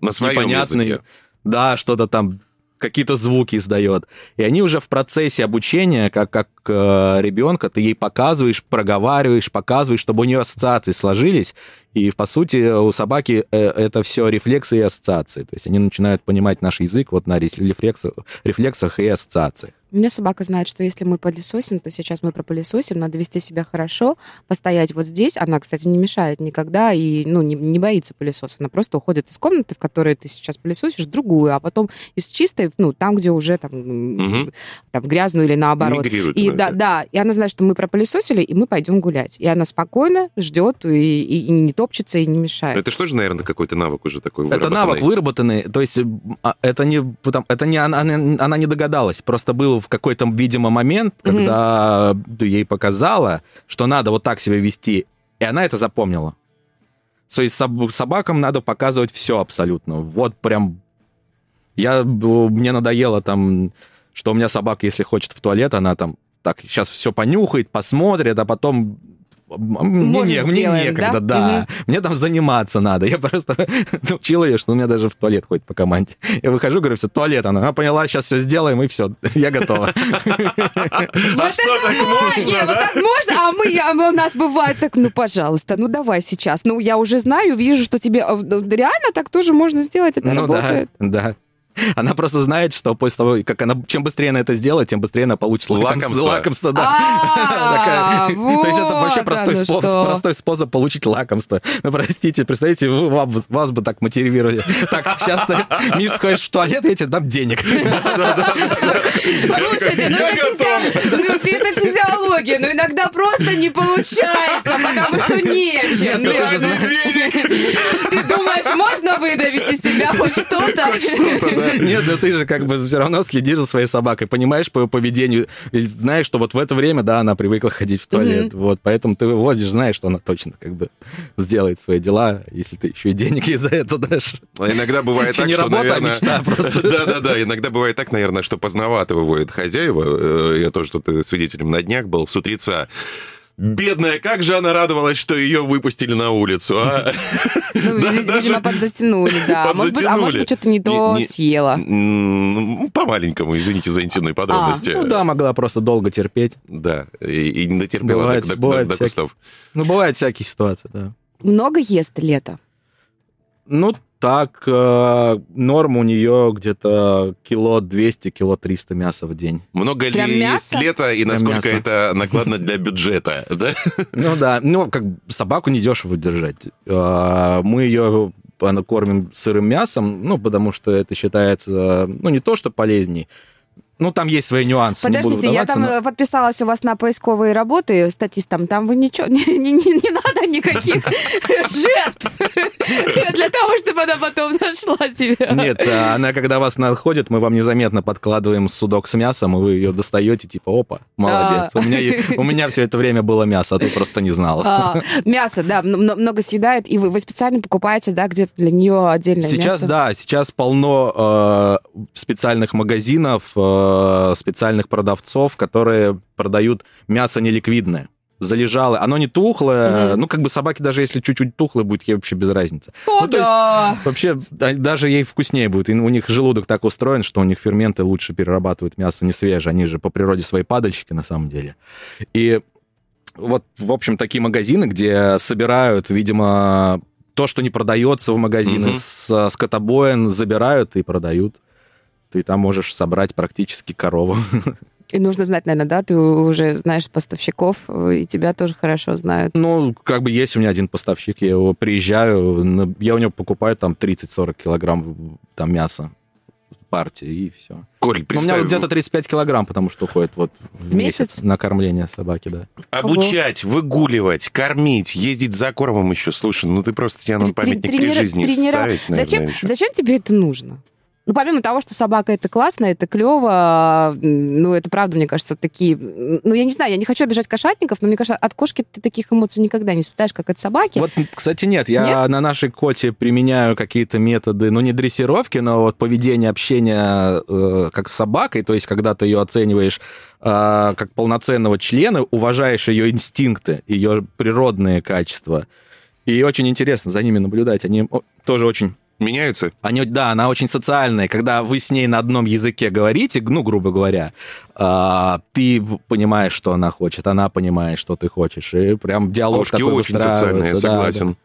На своем непонятный. Языке. Да, что-то там какие-то звуки издает. И они уже в процессе обучения, как, как ребенка, ты ей показываешь, проговариваешь, показываешь, чтобы у нее ассоциации сложились. И, по сути, у собаки э, это все рефлексы и ассоциации. То есть они начинают понимать наш язык вот на рефлексах, рефлексах и ассоциациях. У меня собака знает, что если мы пылесосим, то сейчас мы пропылесосим, надо вести себя хорошо, постоять вот здесь. Она, кстати, не мешает никогда и ну, не, не боится пылесоса. Она просто уходит из комнаты, в которой ты сейчас пылесосишь, в другую, а потом из чистой, ну, там, где уже там, угу. там грязную или наоборот. Мигрирует, и да, да, и она знает, что мы пропылесосили, и мы пойдем гулять. И она спокойно ждет и, и, и не топчется, и не мешает. Это что же, наверное, какой-то навык уже такой Это навык выработанный. То есть а, это не, это не она, она не догадалась. Просто был в какой-то, видимо, момент, когда mm-hmm. ты ей показала, что надо вот так себя вести, и она это запомнила. То есть собакам надо показывать все абсолютно. Вот прям... Я, мне надоело там, что у меня собака, если хочет в туалет, она там так сейчас все понюхает, посмотрит, а потом мне, не, мне некогда, да. да. Угу. Мне там заниматься надо. Я просто научила ее, что у меня даже в туалет ходит по команде. Я выхожу, говорю, все, туалет. Она, она поняла, сейчас все сделаем, и все, я готова. А что, так можно, Вот так можно? А мы, а у нас бывает так, ну, пожалуйста, ну, давай сейчас. Ну, я уже знаю, вижу, что тебе э, реально так тоже можно сделать, это ну работает. да. Она просто знает, что после того, как она, чем быстрее она это сделает, тем быстрее она получит лакомство. Лакомство, да. А, То есть это вообще простой способ получить лакомство. Ну, простите, представьте, вас бы так мотивировали. Так, сейчас ты, Миш, сходишь в туалет, я тебе дам денег. Слушайте, ну это физиология, но иногда просто не получается, потому что нечем. Ты думаешь, можно выдавить из себя хоть что-то? Нет, но ты же как бы все равно следишь за своей собакой, понимаешь по ее поведению, знаешь, что вот в это время, да, она привыкла ходить в туалет, вот, поэтому ты вывозишь, знаешь, что она точно как бы сделает свои дела, если ты еще и денег ей за это дашь. А иногда бывает так, что, наверное... мечта просто. Да-да-да, иногда бывает так, наверное, что поздновато выводят хозяева. Э, Я тоже тут э, свидетелем на днях был, с утреца. Бедная, как же она радовалась, что ее выпустили на улицу, а? Ну, Да, даже видимо, подзатянули, да. А может быть, а может быть, что-то не то Не- не- съела. По-маленькому, извините за интимные подробности. Ну да, могла просто долго терпеть. Да, и, и не дотерпела Бывает- до, до- бывает до всякие. кустов. Ну, бывают всякие ситуации, да. Много ест лето? Ну, так, э, норма у нее где-то кило 200, кило 300 мяса в день. Много Прям ли мясо? есть лето и насколько мясо. это накладно для бюджета, да? Ну да, ну как собаку недешево держать. А, Мы ее кормим сырым мясом, ну потому что это считается, ну не то, что полезней, ну там есть свои нюансы. Подождите, я там но- э, подписалась у вас на поисковые работы статистом. Там вы ничего, не, не- не- надо никаких жертв для того, чтобы она потом нашла тебя. Нет, а она когда вас находит, мы вам незаметно подкладываем судок с мясом, и вы ее достаете, типа, опа, молодец. А. У меня, у меня все это время было мясо, а ты просто не знала. А, мясо, да, много съедает, и вы, вы специально покупаете, да, где-то для нее отдельное Сейчас, мясо? да, сейчас полно э, специальных магазинов, э, специальных продавцов, которые продают мясо неликвидное. Залежало. Оно не тухлое. Мгм. Ну, как бы собаке даже если чуть-чуть тухлое будет, ей вообще без разницы. О, ну, то есть, да. Вообще, да- даже ей вкуснее будет. И у них желудок так устроен, что у них ферменты лучше перерабатывают мясо не свежее. Они же по природе свои падальщики на самом деле. И вот, в общем, такие магазины, где собирают, видимо, то, что не продается в магазине, Мгм. с скотобоин забирают и продают. Ты там можешь собрать практически корову. И нужно знать, наверное, да, ты уже знаешь поставщиков, э, и тебя тоже хорошо знают. Ну, как бы есть у меня один поставщик, я его приезжаю, я у него покупаю там 30-40 килограмм там мяса партии, и все. Коль, Ну, у меня представь, вот где-то 35 килограмм, потому что уходит вот в Месяц? месяц, на кормление собаки, да. обучать, выгуливать, кормить, ездить за кормом еще. Слушай, ну ты просто тебя на памятник при жизни тренира- ставить, наверное, Зачем, еще. зачем тебе это нужно? Ну, помимо того, что собака это классно, это клево, ну, это правда, мне кажется, такие... Ну, я не знаю, я не хочу обижать кошатников, но мне кажется, от кошки ты таких эмоций никогда не испытаешь, как от собаки. Вот, кстати, нет, я на нашей коте применяю какие-то методы, ну, не дрессировки, но вот поведение, общения э, как с собакой, то есть когда ты ее оцениваешь э, как полноценного члена, уважаешь ее инстинкты, ее природные качества. И очень интересно за ними наблюдать. Они тоже очень Меняются? Они, да, она очень социальная. Когда вы с ней на одном языке говорите, ну, грубо говоря, а, ты понимаешь, что она хочет, она понимает, что ты хочешь. И прям диалог Кошки такой очень социальные, я выстраивается, да, согласен. да.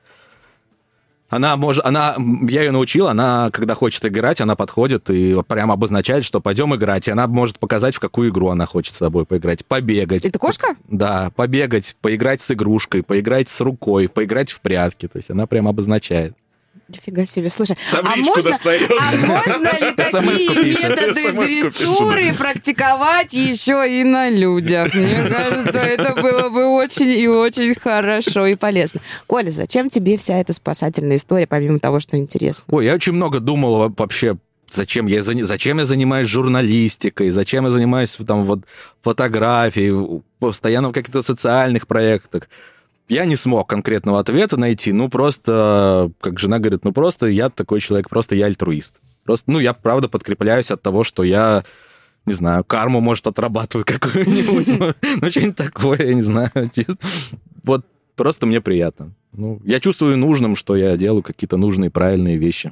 Она может, она, я ее научил, она, когда хочет играть, она подходит и прям обозначает, что пойдем играть. И она может показать, в какую игру она хочет с тобой поиграть. Побегать. Это кошка? Да, побегать, поиграть с игрушкой, поиграть с рукой, поиграть в прятки. То есть она прям обозначает. Нифига себе. Слушай, а можно, достает. а можно ли такие методы дрессуры практиковать еще и на людях? Мне кажется, это было бы очень и очень хорошо и полезно. Коля, зачем тебе вся эта спасательная история, помимо того, что интересно? Ой, я очень много думал во- вообще, зачем я, зачем я занимаюсь журналистикой, зачем я занимаюсь там вот фотографией, постоянно в каких-то социальных проектах. Я не смог конкретного ответа найти, ну просто, как жена говорит, ну просто я такой человек, просто я альтруист. Просто, ну я правда подкрепляюсь от того, что я, не знаю, карму, может, отрабатываю какую-нибудь, ну что-нибудь такое, я не знаю. Вот просто мне приятно. Ну, я чувствую нужным, что я делаю какие-то нужные, правильные вещи.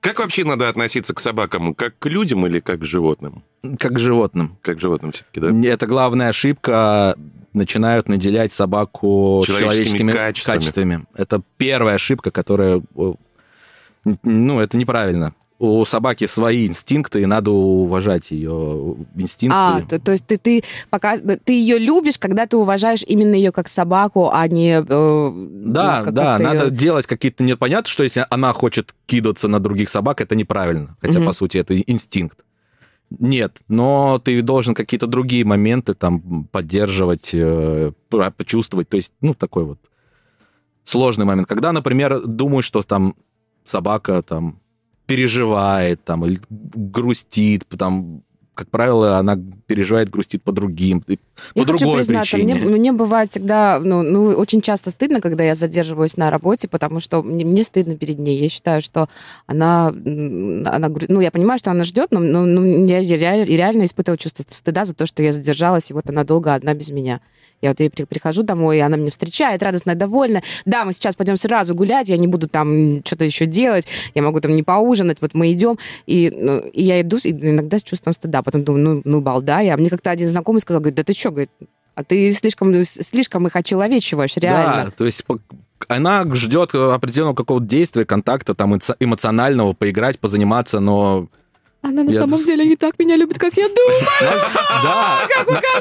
Как вообще надо относиться к собакам? Как к людям или как к животным? Как к животным. Как к животным все-таки, да? Это главная ошибка. Начинают наделять собаку Человеческими человеческими, качествами. качествами. Это первая ошибка, которая... Ну, это неправильно. У собаки свои инстинкты, и надо уважать ее инстинкты. А, то, то есть ты, ты, пока, ты ее любишь, когда ты уважаешь именно ее как собаку, а не... э, Да, ну, как- да, как-то надо делать какие-то... Нет, понятно, что если она хочет кидаться на других собак, это неправильно. Хотя, Мгм. по сути, это инстинкт. Нет, но ты должен какие-то другие моменты там поддерживать, э, почувствовать. То есть, ну, такой вот сложный момент. Когда, например, думаю, что там собака там переживает там или грустит, там как правило, она переживает, грустит по другим, по я другой хочу признаться, причине. Мне, мне бывает всегда, ну, ну, очень часто стыдно, когда я задерживаюсь на работе, потому что мне, мне стыдно перед ней. Я считаю, что она, она, ну, я понимаю, что она ждет, но, но, но я реально, реально испытываю чувство стыда за то, что я задержалась, и вот она долго одна без меня. Я вот ей прихожу домой, и она меня встречает, радостная, довольна. Да, мы сейчас пойдем сразу гулять, я не буду там что-то еще делать, я могу там не поужинать, вот мы идем. И, ну, и я иду и иногда с чувством стыда. Потом думаю, ну, ну балда я. Мне как-то один знакомый сказал, говорит, да ты что, говорит, а ты слишком, слишком их очеловечиваешь, реально. Да, то есть она ждет определенного какого-то действия, контакта там эмоционального, поиграть, позаниматься, но она на я самом деле не так меня любит, как я думаю. Да.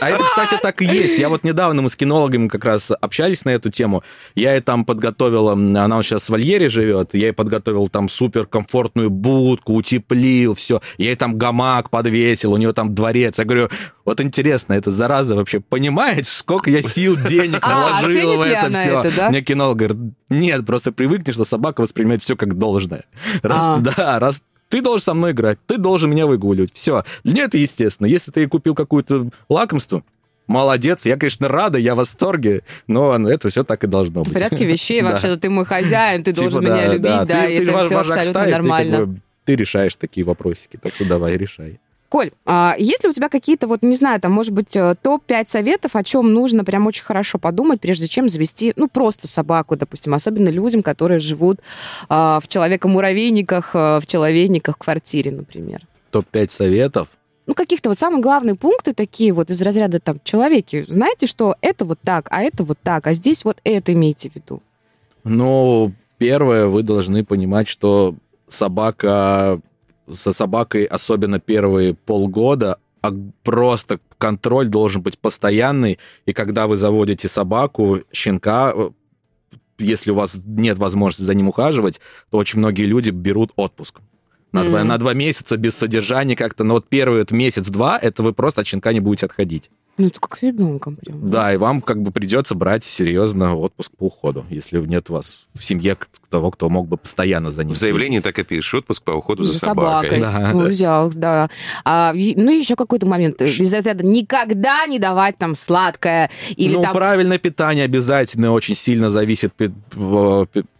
А это, кстати, так и есть. Я вот недавно мы с кинологами как раз общались на эту тему. Я ей там подготовила, она сейчас в вольере живет, я ей подготовил там супер комфортную будку, утеплил, все. Я ей там гамак подвесил, у нее там дворец. Я говорю, вот интересно, эта зараза вообще понимает, сколько я сил, денег а, наложил в это все? Мне кинолог говорит, нет, просто привыкнешь, что собака воспринимает все как должное. Раз, а. да, раз ты должен со мной играть, ты должен меня выгуливать. Все. Для нее это естественно. Если ты купил какое-то лакомство, молодец, я, конечно, рада, я в восторге, но это все так и должно быть. В порядке вещей, вообще-то ты мой хозяин, ты должен типа, меня любить, да, и это все абсолютно нормально. Ты решаешь такие вопросики, так что давай, решай. Коль, а есть ли у тебя какие-то, вот, не знаю, там, может быть, э, топ-5 советов, о чем нужно прям очень хорошо подумать, прежде чем завести, ну, просто собаку, допустим, особенно людям, которые живут а, в человека-муравейниках, а, в человейниках в квартире, например? Топ-5 советов? Ну, каких-то вот самые главные пункты такие вот из разряда там, человеки, знаете, что это вот так, а это вот так, а здесь вот это имейте в виду? Ну, первое, вы должны понимать, что собака со собакой, особенно первые полгода, а просто контроль должен быть постоянный. И когда вы заводите собаку, щенка, э, если у вас нет возможности за ним ухаживать, то очень многие люди берут отпуск. На, mm-hmm. два, на два месяца без содержания как-то, но вот первый вот месяц-два, это вы просто от щенка не будете отходить. Ну, это как с ребенком прям. Да, и вам как бы придется брать серьезно отпуск по уходу, если нет у вас в семье того, кто мог бы постоянно за ним. В заявлении так и пишешь, отпуск по уходу за, за собакой. собакой. Да. Ну, взял, да. А, ну, еще какой-то момент. Из этого никогда не давать там сладкое или ну, там... правильное питание обязательно очень сильно зависит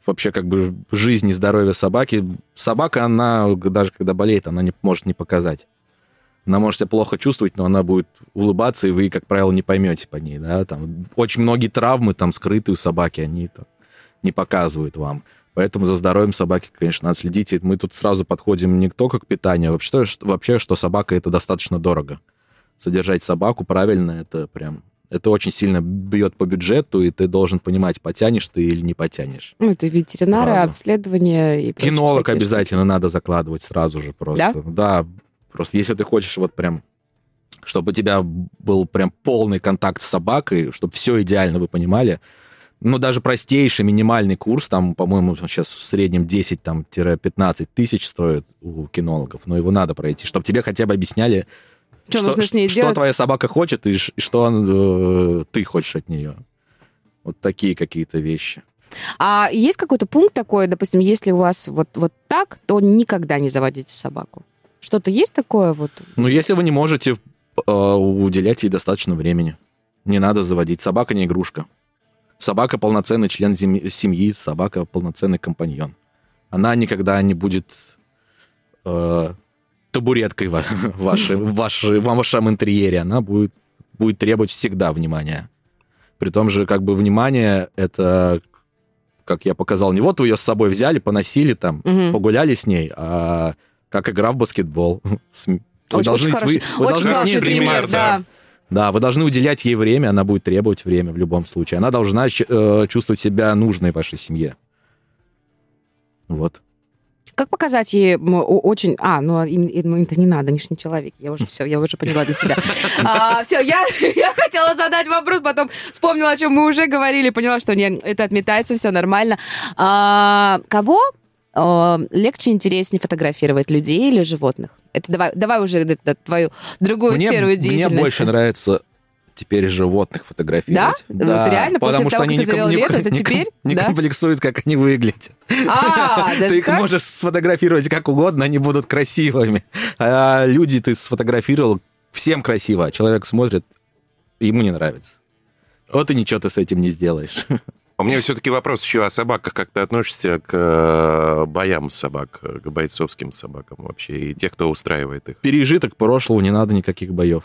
вообще как бы жизни здоровья собаки. Собака, она даже когда болеет, она не может не показать. Она может себя плохо чувствовать, но она будет улыбаться, и вы, как правило, не поймете по ней, да, там очень многие травмы там скрыты у собаки, они там не показывают вам. Поэтому за здоровьем собаки, конечно, надо следить. Мы тут сразу подходим не только к питанию, а вообще, что, вообще, что собака это достаточно дорого. Содержать собаку правильно, это прям это очень сильно бьет по бюджету, и ты должен понимать, потянешь ты или не потянешь. Ну, это ветеринары, сразу. обследование и Кинолог обязательно штуки. надо закладывать сразу же просто. Да? Да, Просто если ты хочешь вот прям чтобы у тебя был прям полный контакт с собакой, чтобы все идеально вы понимали. Ну, даже простейший минимальный курс, там, по-моему, сейчас в среднем 10-15 тысяч стоит у кинологов, но его надо пройти, чтобы тебе хотя бы объясняли, что, что, нужно с ней что делать? твоя собака хочет и, и что он, э, ты хочешь от нее. Вот такие какие-то вещи. А есть какой-то пункт такой, допустим, если у вас вот, вот так, то никогда не заводите собаку? Что-то есть такое вот? Ну, если вы не можете э, уделять ей достаточно времени, не надо заводить. Собака не игрушка. Собака полноценный член семьи, собака полноценный компаньон. Она никогда не будет э, табуреткой вашей, вашей, вашем интерьере. Она будет, будет требовать всегда внимания. При том же, как бы, внимание — это, как я показал, не вот вы ее с собой взяли, поносили там, угу. погуляли с ней, а как игра в баскетбол. Вы очень, должны, очень вы, вы должны с ней заниматься. Да. да, вы должны уделять ей время, она будет требовать время в любом случае. Она должна э, чувствовать себя нужной вашей семье. Вот. Как показать ей очень... А, ну это не надо, они же не человек. Я уже все, я уже поняла для себя. А, все, я, я хотела задать вопрос, потом вспомнила, о чем мы уже говорили, поняла, что нет, это отметается, все нормально. А, кого легче, интереснее фотографировать людей или животных? Это давай, давай уже это, твою другую мне, сферу деятельности. Мне больше нравится теперь животных фотографировать. Да? Вот реально? После потому того, что они как ты завел не- лето, это теперь? не Да? комплексуют, как они выглядят. А, Ты даже их так? можешь сфотографировать как угодно, они будут красивыми. А люди ты сфотографировал, всем красиво, а человек смотрит, ему не нравится. Вот и ничего ты с этим не сделаешь. У меня все-таки вопрос еще о собаках. Как ты относишься к э, боям собак, к бойцовским собакам вообще, и тех, кто устраивает их? Пережиток прошлого, не надо никаких боев.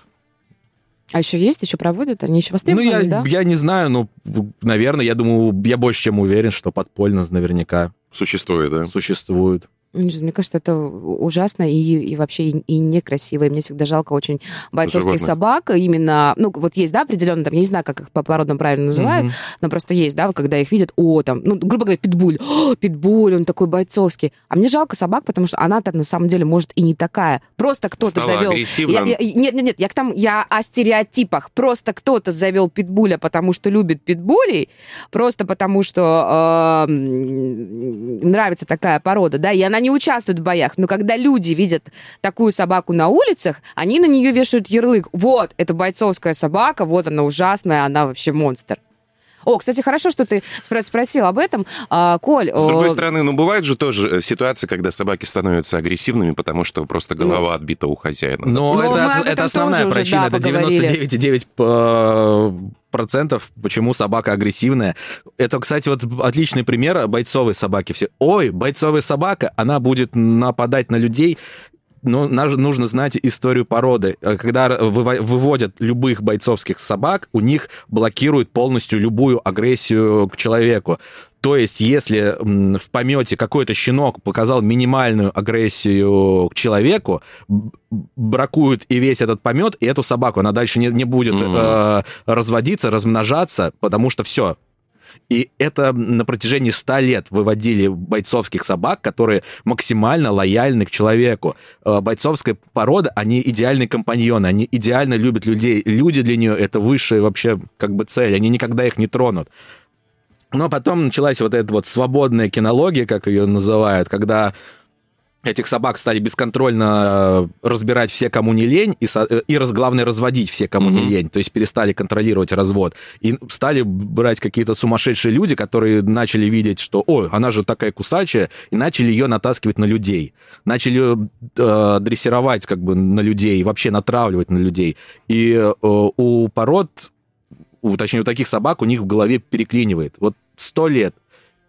А еще есть, еще проводят? Они еще Ну, востребованы, я, да? я не знаю, но, наверное, я думаю, я больше чем уверен, что подпольно наверняка Существует, да? существует. Знаю, Мне кажется, это ужасно и, и вообще и, и некрасиво. И мне всегда жалко очень бойцовских Животных. собак. Именно, ну, вот есть, да, определенно, там, я не знаю, как их по породам правильно называют, Мгм. но просто есть, да, вот когда их видят, о, там, ну, грубо говоря, питбуль, «О, питбуль, он такой бойцовский. А мне жалко собак, потому что она-то на самом деле может и не такая. Просто кто-то завел... Я- я- нет, нет, нет, я к тому, я о стереотипах. Просто кто-то завел питбуля, потому что любит питбулей, просто потому что э, нравится такая порода, да, и она не участвует в боях. Но когда люди видят такую собаку на улицах, они на нее вешают ярлык. Вот, это бойцовская собака, вот она ужасная, она вообще монстр. О, кстати, хорошо, что ты спро- спросил об этом. А, Коль, С другой о, стороны, ну, бывают же тоже э, ситуации, когда собаки становятся агрессивными, потому что просто голова отбита у хозяина. Но Ну, это, этом это основная тоже уже, причина, да, это поговорили. 99,9 э, процентов, почему собака агрессивная. Это, кстати, вот отличный пример бойцовой собаки. Все, ой, бойцовая собака, она будет нападать на людей. Но нужно знать историю породы. Э, Когда выво- выводят любых бойцовских собак, у них блокируют полностью любую агрессию к человеку. То есть, если в помете какой-то щенок показал минимальную агрессию к человеку, бракуют и весь этот помет, и эту собаку, она дальше не, не будет Мгм. э, разводиться, размножаться, потому что все. И это на протяжении 100 лет выводили бойцовских собак, которые максимально лояльны к человеку. Э, Бойцовская порода, они идеальные компаньоны, они идеально любят людей. Люди для нее это высшая вообще как бы цель, они никогда их не тронут. Но потом началась вот эта вот свободная кинология, как ее называют, когда этих собак стали бесконтрольно э, разбирать все, кому не лень, и, э, и раз, главное, разводить все, кому не Мгм. лень. То есть перестали контролировать развод. И стали брать какие-то сумасшедшие люди, которые начали видеть, что, ой, она же такая кусачая, и начали ее натаскивать на людей. Начали э, дрессировать как бы на людей, вообще натравливать на людей. И э, у пород, у, точнее, у таких собак у них в голове переклинивает. Вот сто лет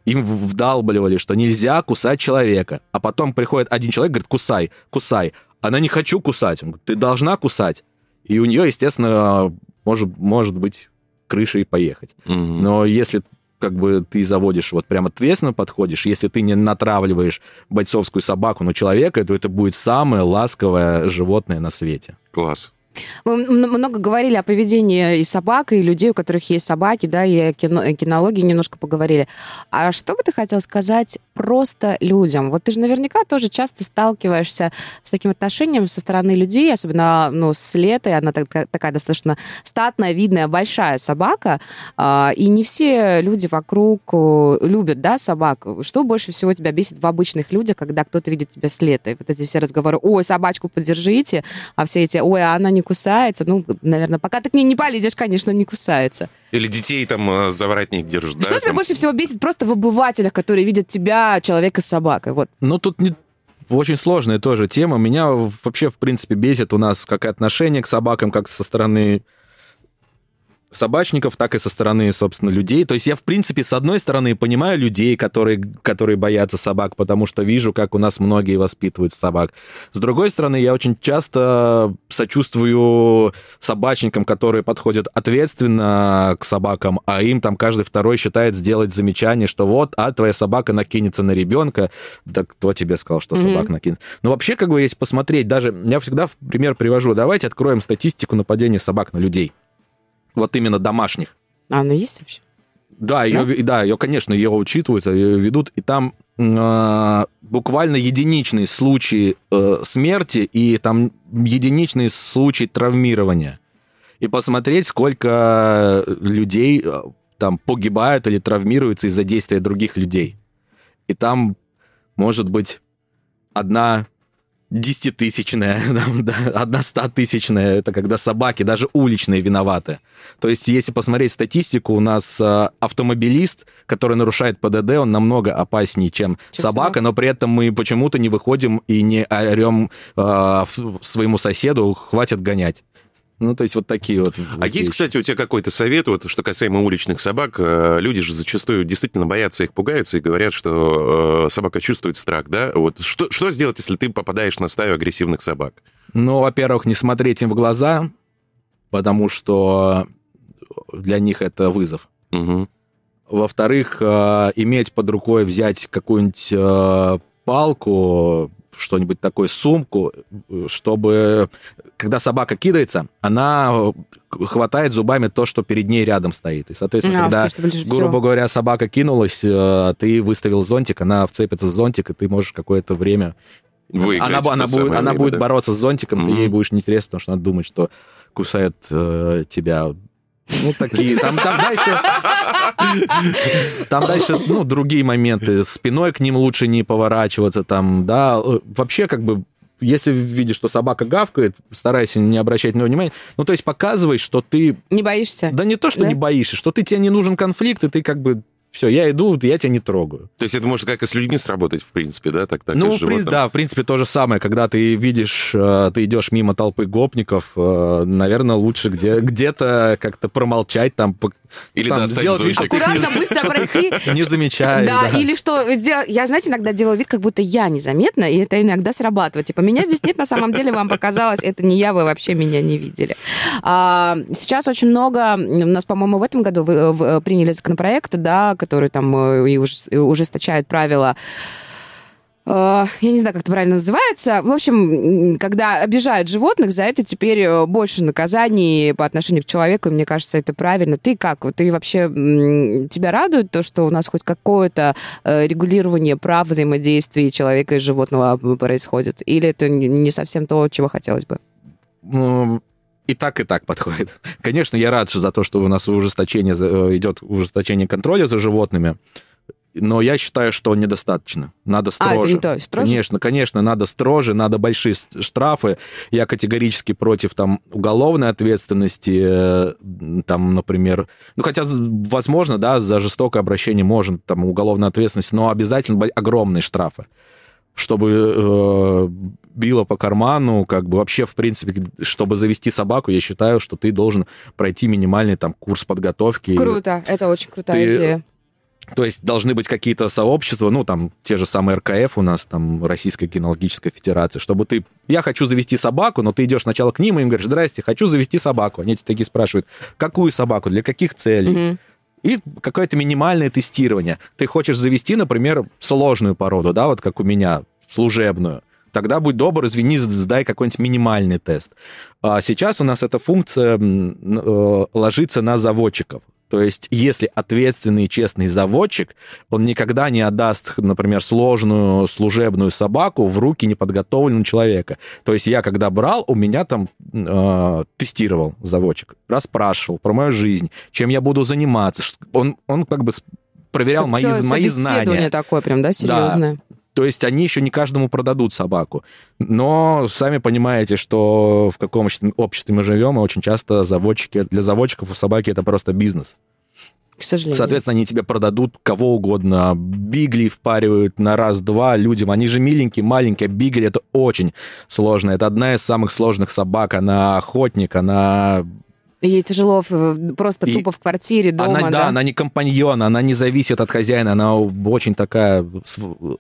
им вдалбливали, что нельзя кусать человека. А потом приходит один человек, говорит, кусай, кусай. Она не хочу кусать. Он говорит, ты должна кусать. И у нее, естественно, может, может быть крыша и поехать. Мгм. Но если как бы ты заводишь, вот прям ответственно подходишь, если ты не натравливаешь бойцовскую собаку на человека, то это будет самое ласковое животное на свете. Класс. Мы много говорили о поведении и собак, и людей, у которых есть собаки, да, и о кино, о кинологии немножко поговорили. А что бы ты хотел сказать просто людям? Вот ты же наверняка тоже часто сталкиваешься с таким отношением со стороны людей, особенно ну, с Летой, она так- такая достаточно статная, видная, большая собака, а, и не все люди вокруг э, любят, да, собак. Что больше всего тебя бесит в обычных людях, когда кто-то видит тебя с Летой? Вот эти все разговоры, ой, собачку подержите, а все эти, ой, а она не кусается. Ну, наверное, пока ты к ней не полезешь, конечно, не кусается. Или детей там э, за воротник держат. Что да, тебя там? больше всего бесит просто в обывателях, которые видят тебя, человека с собакой? Вот. Ну, тут не... очень сложная тоже тема. Меня вообще, в принципе, бесит у нас как и отношение к собакам, как со стороны собачников, так и со стороны, собственно, людей. То есть я, в принципе, с одной стороны понимаю людей, которые, которые боятся собак, потому что вижу, как у нас многие воспитывают собак. С другой стороны, я очень часто сочувствую собачникам, которые подходят ответственно к собакам, а им там каждый второй считает сделать замечание, что вот, а твоя собака накинется на ребенка. Да кто тебе сказал, что Мгм. собака накинется? Ну, вообще, как бы, если посмотреть, даже я всегда в пример привожу, давайте откроем статистику нападения собак на людей. Вот именно домашних. А она есть вообще? Да, ее, да, ее, конечно, ее учитывают, ее ведут, и там буквально единичные случаи э, смерти и там единичные случаи травмирования. И посмотреть, сколько людей э, там погибают или травмируются из-за действия других людей. И там может быть одна десятитысячная, одна стотысячная, это когда собаки, даже уличные, виноваты. То есть, если посмотреть статистику, у нас э, автомобилист, который нарушает ПДД, он намного опаснее, чем, чем собака, собака, но при этом мы почему-то не выходим и не орем э, своему соседу, хватит гонять. Ну, то есть вот такие вот. А есть, кстати, у тебя какой-то совет, вот, что касаемо уличных собак? Э, люди же зачастую действительно боятся их, пугаются и говорят, что э, собака чувствует страх, да? Вот что, что сделать, если ты попадаешь на стаю агрессивных собак? Ну, во-первых, не смотреть им в глаза, потому что для них это вызов. Угу. Во-вторых, э, иметь под рукой, взять какую-нибудь палку, что-нибудь такое, сумку, чтобы, когда собака кидается, она хватает зубами то, что перед ней рядом стоит. И, соответственно, а, когда, грубо всего. говоря, собака кинулась, э, ты выставил зонтик, она вцепится в зонтик, и ты можешь какое-то время... Выиграть, она, она, будет, она будет бороться с зонтиком, mm-hmm. ты ей будешь неинтересно, потому что она думает, что кусает э, тебя ну, такие. Там, там дальше... Там дальше, ну, другие моменты. Спиной к ним лучше не поворачиваться, там, да. Вообще, как бы, если видишь, что собака гавкает, старайся не обращать на него внимания. Ну, то есть показывай, что ты... Не боишься? Да не то, что да? не боишься, что ты тебе не нужен конфликт, и ты как бы все, я иду, я тебя не трогаю. То есть это может как и с людьми сработать, в принципе, да? Так, так ну, и с при, да, в принципе, то же самое. Когда ты видишь, э, ты идешь мимо толпы гопников, э, наверное, лучше где, где-то как-то промолчать, там, или там, сделать вид, Аккуратно, быстро пройти. Не замечая. Да, или что, я, знаете, иногда делаю вид, как будто я незаметна, и это иногда срабатывает. Типа, меня здесь нет, на самом деле вам показалось, это не я, вы вообще меня не видели. А, сейчас очень много, у нас, по-моему, в этом году вы приняли законопроект, да, который там э, и ужесточает правила Э, я не знаю, как это правильно называется. В общем, когда обижают животных, за это теперь э, больше наказаний по отношению к человеку, и мне кажется, это правильно. Ты как? Ты вообще, тебя радует то, что у нас хоть какое-то регулирование прав взаимодействия человека и животного происходит? Или это не совсем то, чего хотелось бы? И так, и так подходит. Конечно, я рад за то, что у нас ужесточение, идет ужесточение контроля за животными но я считаю, что недостаточно. Надо строже. А, это не то, строже? Конечно, конечно, надо строже, надо большие штрафы. Я категорически против там уголовной ответственности, э, там, например, ну, хотя, возможно, да, за жестокое обращение можно там уголовная ответственность, но обязательно огромные штрафы чтобы э, било по карману, как бы вообще, в принципе, чтобы завести собаку, я считаю, что ты должен пройти минимальный там курс подготовки. Круто, это очень крутая ты, идея. То есть должны быть какие-то сообщества, ну, там, те же самые РКФ у нас, там, Российская кинологическая федерация, чтобы ты... Я хочу завести собаку, но ты идешь сначала к ним и им говоришь, здрасте, хочу завести собаку. Они тебя такие спрашивают, какую собаку, для каких целей? Угу. И какое-то минимальное тестирование. Ты хочешь завести, например, сложную породу, да, вот как у меня, служебную тогда будь добр, извини, сдай какой-нибудь минимальный тест. А сейчас у нас эта функция э, ложится на заводчиков. То есть, если ответственный и честный заводчик, он никогда не отдаст, например, сложную служебную собаку в руки неподготовленного человека. То есть, я когда брал, у меня там э, тестировал заводчик, расспрашивал про мою жизнь, чем я буду заниматься. Он, он как бы проверял так мои, мои знания. такое прям, да, серьезное? Да. То есть они еще не каждому продадут собаку. Но сами понимаете, что в каком обществе мы живем, и очень часто заводчики, для заводчиков у собаки это просто бизнес. К сожалению. Соответственно, они тебе продадут кого угодно. Бигли впаривают на раз-два людям. Они же миленькие, маленькие. Бигли — это очень сложно. Это одна из самых сложных собак. Она охотник, она Ей тяжело просто и тупо в квартире, дома, она, да? Да, она не компаньон, она не зависит от хозяина, она очень такая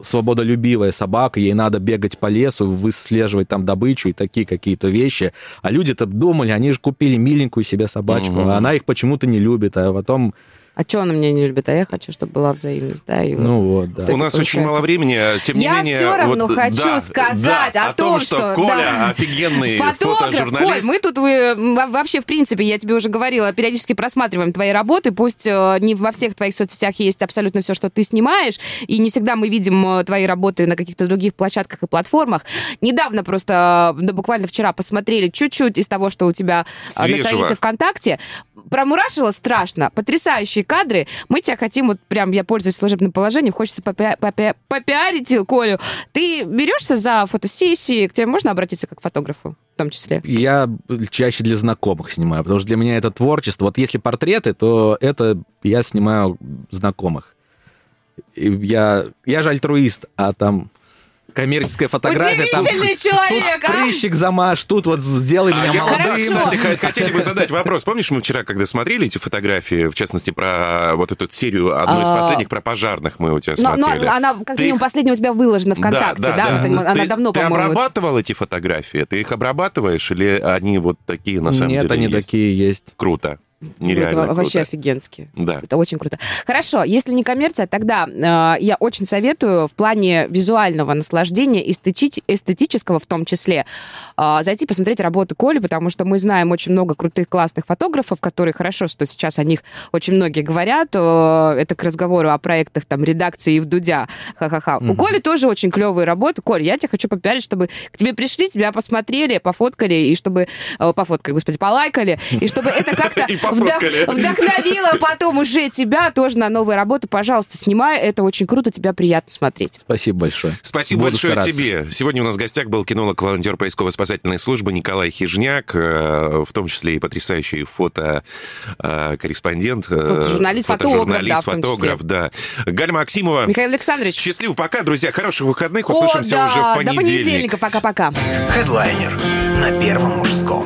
свободолюбивая собака, ей надо бегать по лесу, выслеживать там добычу и такие какие-то вещи. А люди-то думали, они же купили миленькую себе собачку, угу. а она их почему-то не любит, а потом а что она меня не любит, а я хочу, чтобы была взаимность, да? И ну вот, да. У нас получается. очень мало времени, а тем я не менее... Я все равно вот, хочу да, сказать да, о, том, что, что Коля да. офигенный фотограф. Коль, мы тут э, вообще, в принципе, я тебе уже говорила, периодически просматриваем твои работы, пусть э, не во всех твоих соцсетях есть абсолютно все, что ты снимаешь, и не всегда мы видим э, твои работы на каких-то других площадках и платформах. Недавно просто, да, буквально вчера посмотрели чуть-чуть из того, что у тебя Свежего. на странице ВКонтакте. Промурашило страшно. Потрясающие кадры. Мы тебя хотим, вот прям, я пользуюсь служебным положением, хочется попи- попи- попиарить Колю. Ты берешься за фотосессии, к тебе можно обратиться как фотографу в том числе? Я чаще для знакомых снимаю, потому что для меня это творчество. Вот если портреты, то это я снимаю знакомых. Я, я же альтруист, а там коммерческая фотография. Там, Удивительный человек, тут а? прыщик замажь, тут вот сделай меня А я, молодым. Хорошо. кстати, хотели бы задать вопрос. Помнишь, мы вчера, когда смотрели эти фотографии, в частности, про вот эту серию, одну из А. последних, про пожарных мы у тебя Но, но смотрели. она, как Ты минимум, их- последняя у тебя выложена ВКонтакте, да? Вот она Ты- давно, Ты по-моему. обрабатывал эти фотографии? Ты их обрабатываешь или они вот такие на самом Нет, деле они есть? такие есть. Круто. Это Нереально вообще круто. офигенски. Да. Это очень круто. Хорошо, если не коммерция, тогда э, я очень советую в плане визуального наслаждения, эстетич- эстетического в том числе, э, зайти посмотреть работы Коли, потому что мы знаем очень много крутых, классных фотографов, которые хорошо, что сейчас о них очень многие говорят. Э, это к разговору о проектах там редакции в Дудя. Ха-ха-ха. У Коли тоже очень клевые работы. Коль, я тебя хочу попиарить, чтобы к тебе пришли, тебя посмотрели, пофоткали, и чтобы... э, пофоткали, господи, полайкали, и чтобы это как-то И вдох- пофоткали. вдохновило потом уже тебя тоже на новые работы. Пожалуйста, снимай. Это очень круто, тебя приятно смотреть. Спасибо большое. Спасибо Буду большое стараться. тебе. Сегодня у нас в гостях был кинолог-волонтер поисково-спасательной службы Николай Хижняк, э, в том числе и потрясающий фото-корреспондент. Фотожурналист, фотограф, да, в том фотограф, да. Галя Максимова. Михаил Александрович. Счастливо, пока, друзья. Хороших выходных. О, Услышимся да, уже в До понедельник. понедельника. Пока-пока. Хедлайнер на Первом мужском.